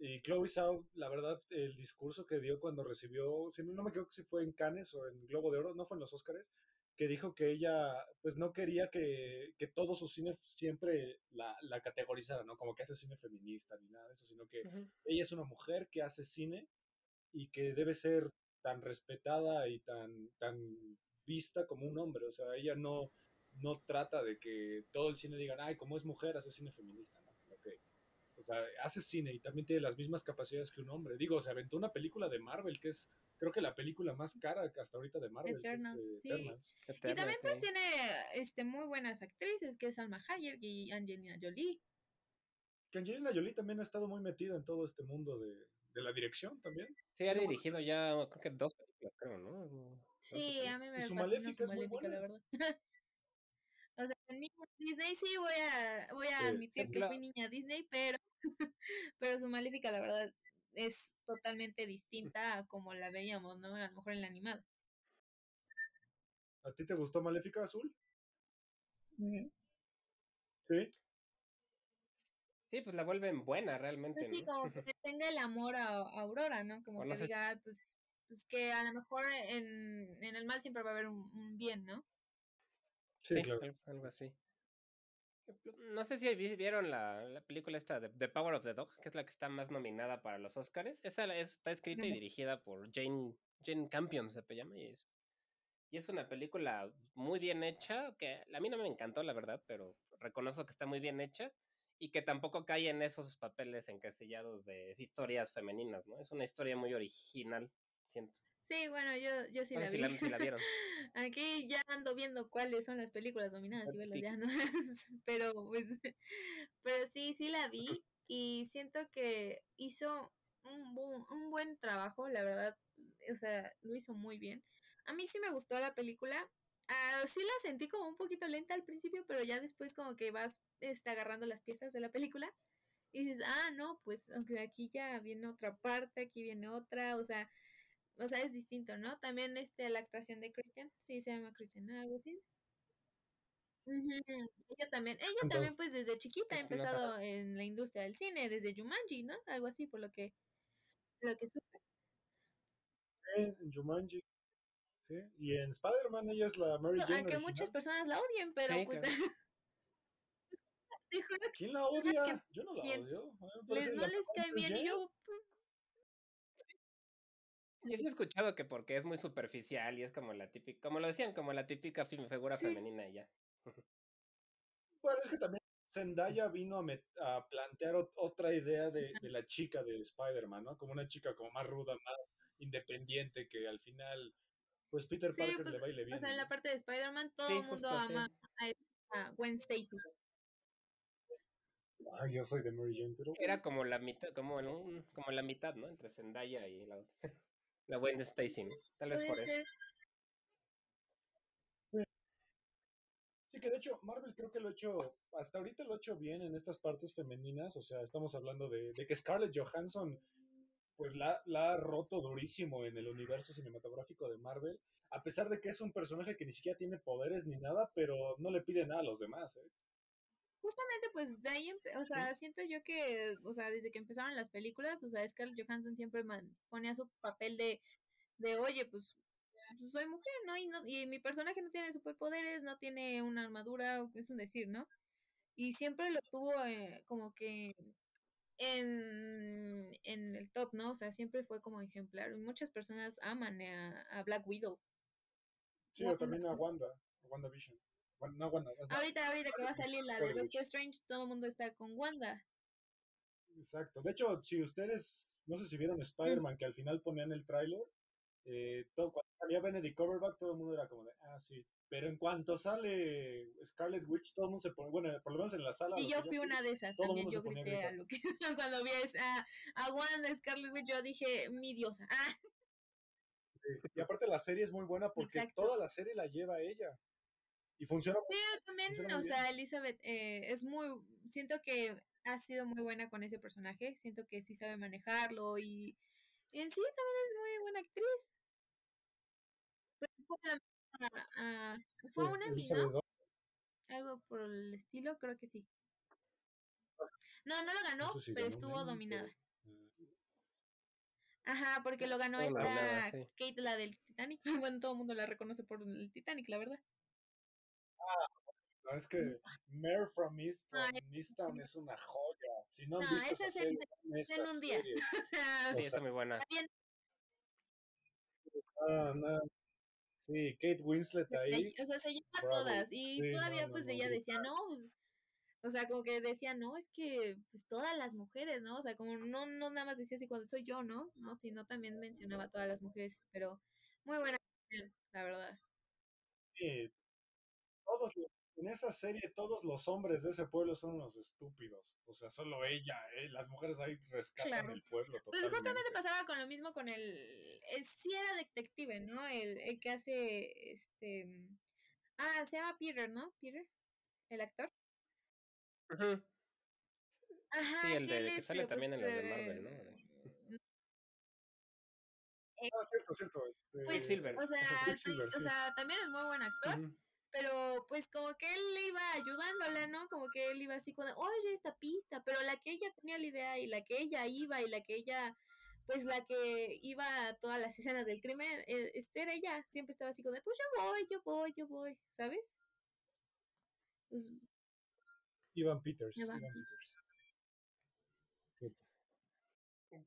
Y Chloe Zhao, la verdad, el discurso que dio cuando recibió, si no me equivoco si fue en Cannes o en Globo de Oro, no fue en los Oscars, que dijo que ella, pues no quería que, que todo su cine siempre la, la, categorizara, ¿no? Como que hace cine feminista ni nada de eso, sino que ella es una mujer que hace cine y que debe ser tan respetada y tan, tan vista como un hombre. O sea, ella no, no trata de que todo el cine diga, ay, como es mujer, hace cine feminista, ¿no? O sea, hace cine y también tiene las mismas capacidades que un hombre. Digo, se aventó una película de Marvel que es, creo que la película más cara hasta ahorita de Marvel. Eternals, eh, sí. y también pues tiene este, muy buenas actrices, que es Salma Hayek y Angelina Jolie. Que Angelina Jolie también ha estado muy metida en todo este mundo de, de la dirección también. Sí, ha dirigido ya creo que dos películas, creo, ¿no? Sí, a mí me fascina su Maléfica, la verdad. O sea, Disney sí voy a, voy a admitir que fui niña Disney, pero, pero su Maléfica, la verdad, es totalmente distinta a como la veíamos, ¿no? A lo mejor en la animada. ¿A ti te gustó Maléfica Azul? Sí. Sí, pues la vuelven buena realmente. Pues sí, como que tenga el amor a, Aurora, ¿no? Como que diga, pues, pues que a lo mejor en, en el mal siempre va a haber un bien, ¿no? Sí, algo así. No sé si vieron la, la, película esta de The Power of the Dog, que es la que está más nominada para los Oscars. Esa está escrita y dirigida por Jane, Jane Campion, se llama, y es, y es una película muy bien hecha, que a mí no me encantó, la verdad, pero reconozco que está muy bien hecha y que tampoco cae en esos papeles encasillados de historias femeninas, ¿no? Es una historia muy original, siento. Sí, bueno, yo, yo sí la vi. Aquí ya ando viendo cuáles son las películas dominadas y verlas ya, ¿no? pero, pues, pero sí, sí la vi y siento que hizo un, un buen trabajo, la verdad, o sea, lo hizo muy bien. A mí sí me gustó la película. Ah, sí la sentí como un poquito lenta al principio, pero ya después como que vas este, agarrando las piezas de la película y dices, ah, no, pues aunque aquí ya viene otra parte, aquí viene otra, o sea, o sea, es distinto, ¿no? También este, la actuación de Christian, sí, se llama Christian, algo así. Ella también, ella también pues desde chiquita ha empezado en la industria del cine, desde Jumanji, ¿no? Algo así, por lo que, lo que supe. En Jumanji. Sí, y en Spider-Man ella es la Mary Jane. Aunque muchas personas la odien, pero pues... ¿Quién la odia? Yo no la odio. Les, no les cae bien y yo, pues... Yo sí he escuchado que porque es muy superficial y es como la típica, como lo decían, como la típica figura femenina y ya. Bueno, es que también Zendaya vino a, a plantear otra idea de, de la chica de Spider-Man, ¿no? Como una chica como más ruda, más independiente, que al final, pues Peter Parker pues, le va y le viene. O sea, en la parte de Spider-Man todo el mundo ama a, Gwen Stacy. Ay, yo soy de Mary Jane, pero... Era como la mitad, como, en un, como la mitad, ¿no? Entre Zendaya y la, la Gwen Stacy, Tal vez por eso. Sí, que de hecho Marvel creo que lo ha hecho, hasta ahorita lo ha hecho bien en estas partes femeninas, o sea, estamos hablando de, que Scarlett Johansson pues la, la, ha roto durísimo en el universo cinematográfico de Marvel, a pesar de que es un personaje que ni siquiera tiene poderes ni nada, pero no le pide nada a los demás, ¿eh? Justamente, pues de ahí, o sea, siento yo que, o sea, desde que empezaron las películas, o sea, Scarlett Johansson siempre ponía su papel de, de oye, pues pues, soy mujer, ¿no? Y, ¿no? y mi personaje no tiene superpoderes, no tiene una armadura, es un decir, ¿no? Y siempre lo tuvo eh, como que en, en el top, ¿no? O sea, siempre fue como ejemplar. Muchas personas aman a, Black Widow. Sí, o también a Wanda, a Wanda Vision. no, Wanda, ahorita, ahorita que va a salir la de Doctor Strange, todo el mundo está con Wanda. Exacto. De hecho, si ustedes, no sé si vieron mm. Spider-Man, que al final ponían el tráiler, eh, todo, cuando salía Benedict Cumberbatch, todo el mundo era como de, ah, sí. Pero en cuanto sale Scarlet Witch, todo el mundo se pone, bueno, por lo menos en la sala. Y yo fui una de esas, también yo grité a lo que, cuando vi a, a Wanda Scarlet Witch, yo dije, mi diosa. Ah. Y aparte la serie es muy buena porque toda la serie la lleva ella. Y funciona. Sí, también, o sea, Elizabeth eh, es muy, siento que ha sido muy buena con ese personaje, siento que sí sabe manejarlo y en sí también es muy buena actriz. Pues fue, a, fue una ¿no? Algo por el estilo, creo que sí. No, no lo ganó, pero estuvo dominada. Eh, Ajá, porque lo ganó esta Kate, la del Titanic. Bueno, todo el mundo la reconoce por el Titanic, la verdad. Ah, no, es que Mare from East from Easttown es una joya. Si no han visto esa serie, en un día. o sea, sí, está muy buena. Ah, no, Sí, Kate Winslet ahí. O sea, se lleva todas. Y todavía pues ella decía, no, pues, o sea, como que decía, no, es que pues todas las mujeres, ¿no? O sea, como no, no nada más decía así cuando soy yo, ¿no? No, sino también mencionaba a todas las mujeres, pero muy buena, la verdad. Sí, todos en esa serie todos los hombres de ese pueblo son unos estúpidos. O sea, solo ella, eh, las mujeres ahí rescatan el pueblo. Pues justamente pasaba con lo mismo con el, el sí era detective, ¿no? El, el que hace este ah, se llama Peter, ¿no? Peter, el actor. Ajá. sí, el de, que sale también en los de Marvel, ¿no? Eh, ah, cierto, cierto. Este... Pues, Silver. O sea, o sea, también es muy buen actor pero pues como que él le iba ayudándola, ¿no? Como que él iba así con, oye, esta pista, pero la que ella tenía la idea y la que ella iba y la que ella, pues la que iba a todas las escenas del crimen, eh, este era ella, siempre estaba así como de, pues yo voy, yo voy, yo voy, ¿sabes? Pues, Ivan Peters. Ivan Peters. Cierto.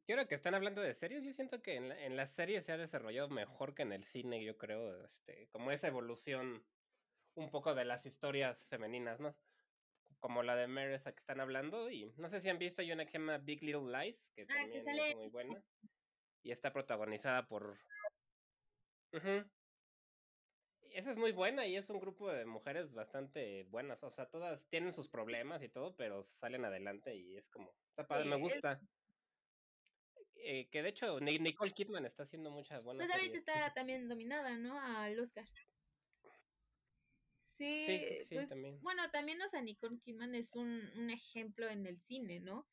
Quiero que están hablando de series. Yo siento que en la, en la serie se ha desarrollado mejor que en el cine, yo creo, este, como esa evolución un poco de las historias femeninas, ¿no? Como la de Mary esa que están hablando. Y no sé si han visto, hay una que se llama Big Little Lies, que ah, también es muy buena. Y está protagonizada por. Esa es muy buena y es un grupo de mujeres bastante buenas. O sea, todas tienen sus problemas y todo, pero salen adelante y es como. me gusta. Eh, que de hecho Nicole Kidman está haciendo muchas buenas. Pues ahorita está también dominada, ¿no? Al Oscar. Sí, pues, bueno, también, o sea, Nicole Kidman es un, un ejemplo en el cine, ¿no?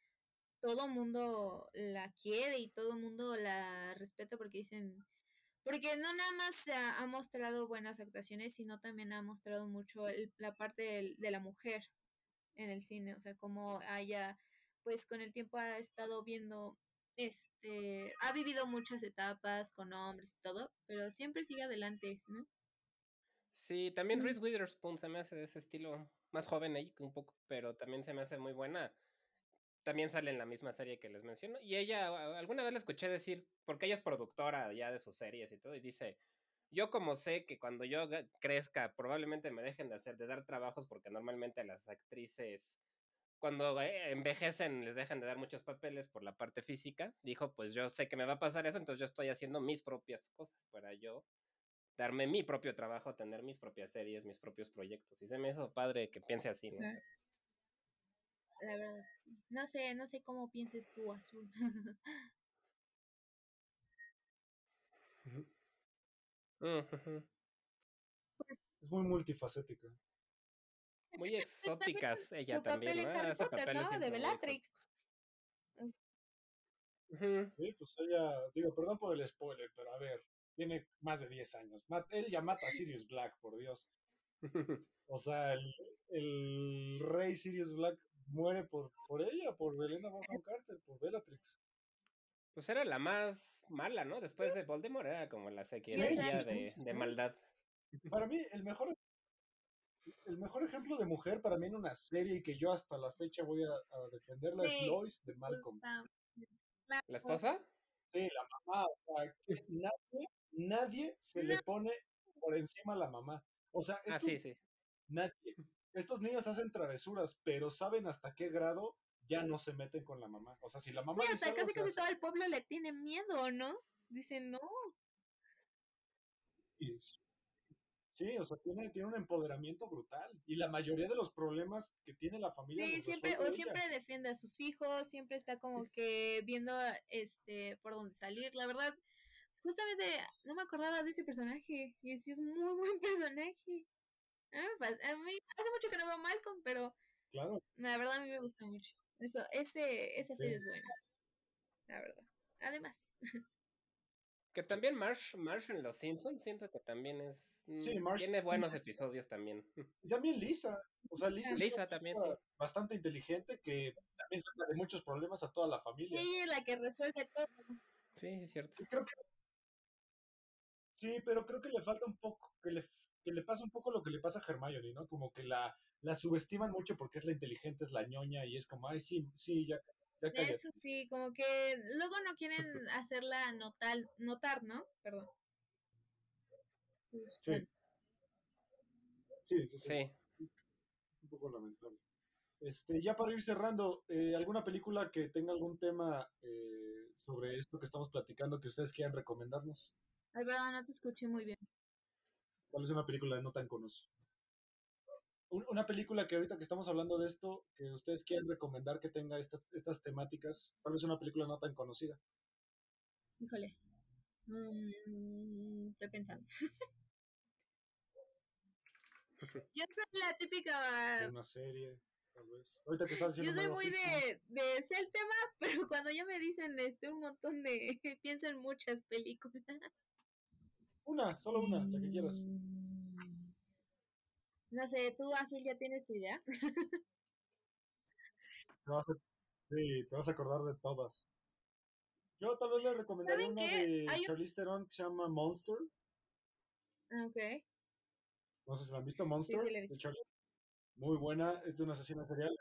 Todo mundo la quiere y todo mundo la respeta porque dicen, porque no nada más se ha, mostrado buenas actuaciones, sino también ha mostrado mucho la parte de la mujer en el cine, o sea, como haya, pues con el tiempo ha estado viendo, este, ha vivido muchas etapas con hombres y todo, pero siempre sigue adelante, ¿no? Sí, también Reese Witherspoon se me hace de ese estilo, más joven ahí un poco, pero también se me hace muy buena. También sale en la misma serie que les menciono. Y ella, alguna vez la escuché decir, porque ella es productora ya de sus series y todo, y dice, yo como sé que cuando yo crezca probablemente me dejen de hacer, de dar trabajos, porque normalmente las actrices cuando eh, envejecen les dejan de dar muchos papeles por la parte física, dijo, pues yo sé que me va a pasar eso, entonces yo estoy haciendo mis propias cosas para yo darme mi propio trabajo, tener mis propias series, mis propios proyectos. Y se me hizo padre que piense así, ¿no? La verdad, no sé, no sé cómo pienses tú, Azul. Es muy multifacética. Muy exóticas ella también, ¿no? Harry Potter, ¿no? De Bellatrix. Sí, pues ella, digo, perdón por el spoiler, pero a ver, tiene más de 10 años. Él ya mata a Sirius Black, por Dios. O sea, el, el rey Sirius Black muere por, por ella, por Helena Bonham Carter, por Bellatrix. Pues era la más mala, ¿no? Después de Voldemort era como la sequía de, de maldad. Para mí, el mejor el mejor ejemplo de mujer para mí en una serie y que yo hasta la fecha voy a, defenderla es Lois de Malcolm. ¿La esposa? Sí, la mamá. O sea, nadie, nadie se le pone por encima a la mamá. O sea, ah, sí, sí. nadie. Estos niños hacen travesuras, pero saben hasta qué grado ya no se meten con la mamá. O sea, si la mamá. Sí, hasta casi casi todo el pueblo le tiene miedo, ¿no? Dicen, no. Sí, o sea, tiene, tiene un empoderamiento brutal. Y la mayoría de los problemas que tiene la familia. Sí, siempre, o siempre defiende a sus hijos, siempre está como que viendo este por dónde salir. La verdad, justamente no me acordaba de ese personaje. Y sí es muy buen personaje. A mí, hace mucho que no veo Malcolm, pero claro. la verdad a mí me gusta mucho. Eso, ese, esa serie es buena. La verdad. Además. Que también Marsh, Marsh en Los Simpsons siento que también es Sí, mm, Tiene buenos episodios también. Y también Lisa. O sea, Lisa, Lisa es también, bastante inteligente que también saca de muchos problemas a toda la familia. Sí, la que resuelve todo. Sí, es cierto. Sí, pero creo que le falta un poco, que le, que le pasa un poco lo que le pasa a Hermione, ¿no? Como que la, la subestiman mucho porque es la inteligente, es la ñoña y es como, ay, sí, sí, ya, ya Eso sí, como que luego no quieren hacerla notar, notar, ¿no? Perdón. Sí. Sí, sí, sí. Un poco lamentable. Este, ya para ir cerrando, eh, ¿alguna película que tenga algún tema eh, sobre esto que estamos platicando que ustedes quieran recomendarnos? Ay, verdad, no te escuché muy bien. ¿Cuál es una película no tan conocida? Una película que ahorita que estamos hablando de esto, que ustedes quieran recomendar que tenga estas, estas temáticas, tal vez una película no tan conocida. Híjole. Mm, estoy pensando. Yo soy la típica. Una serie, tal vez. Ahorita que estás Yo soy muy de, de sé el tema, pero cuando ya me dicen este un montón de. pienso en muchas películas. Una, solo una, la que quieras. Mm, no sé, tú, Azul, ya tienes tu idea. Te vas a, sí, te vas a acordar de todas. Yo tal vez le recomendaría una de Charlize Theron que se llama Monster. Ah, ok. No sé si la han visto, Monster. Muy buena, es de una asesina serial.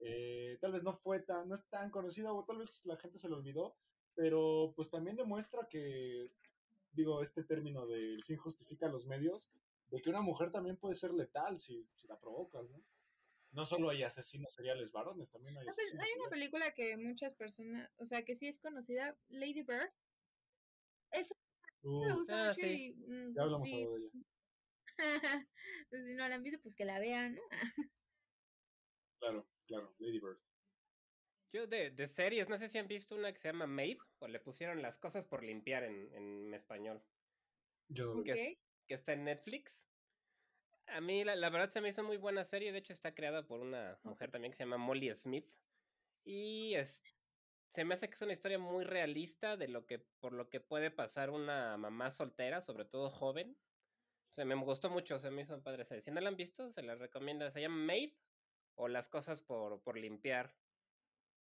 Eh, tal vez no fue tan, no es tan conocida, o tal vez la gente se lo olvidó, pero pues también demuestra que, digo, este término de el fin justifica los medios, de que una mujer también puede ser letal si, si la provocas, ¿no? No solo hay asesinos seriales varones, también hay pues, asesinos Hay una película que muchas personas, o sea, que sí es conocida, Lady Bird. Esa me gusta ah, mucho y... Mm, ya hablamos de ella. pues si no la han visto, pues que la vean, ¿no? claro, claro, Lady Bird. Yo de, de, series, no sé si han visto una que se llama Maid, o le pusieron las cosas por limpiar en, en español. Yo. Que, que está en Netflix. A mí la, la, verdad se me hizo muy buena serie, de hecho está creada por una mujer también que se llama Molly Smith. Y es, se me hace que es una historia muy realista de lo que, por lo que puede pasar una mamá soltera, sobre todo joven. Se me gustó mucho, se me hizo padre. Si no la han visto, se la recomienda. Se llama Maid o Las cosas por, por limpiar.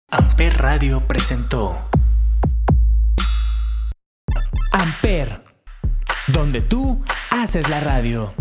Amper Radio presentó Amper, donde tú haces la radio.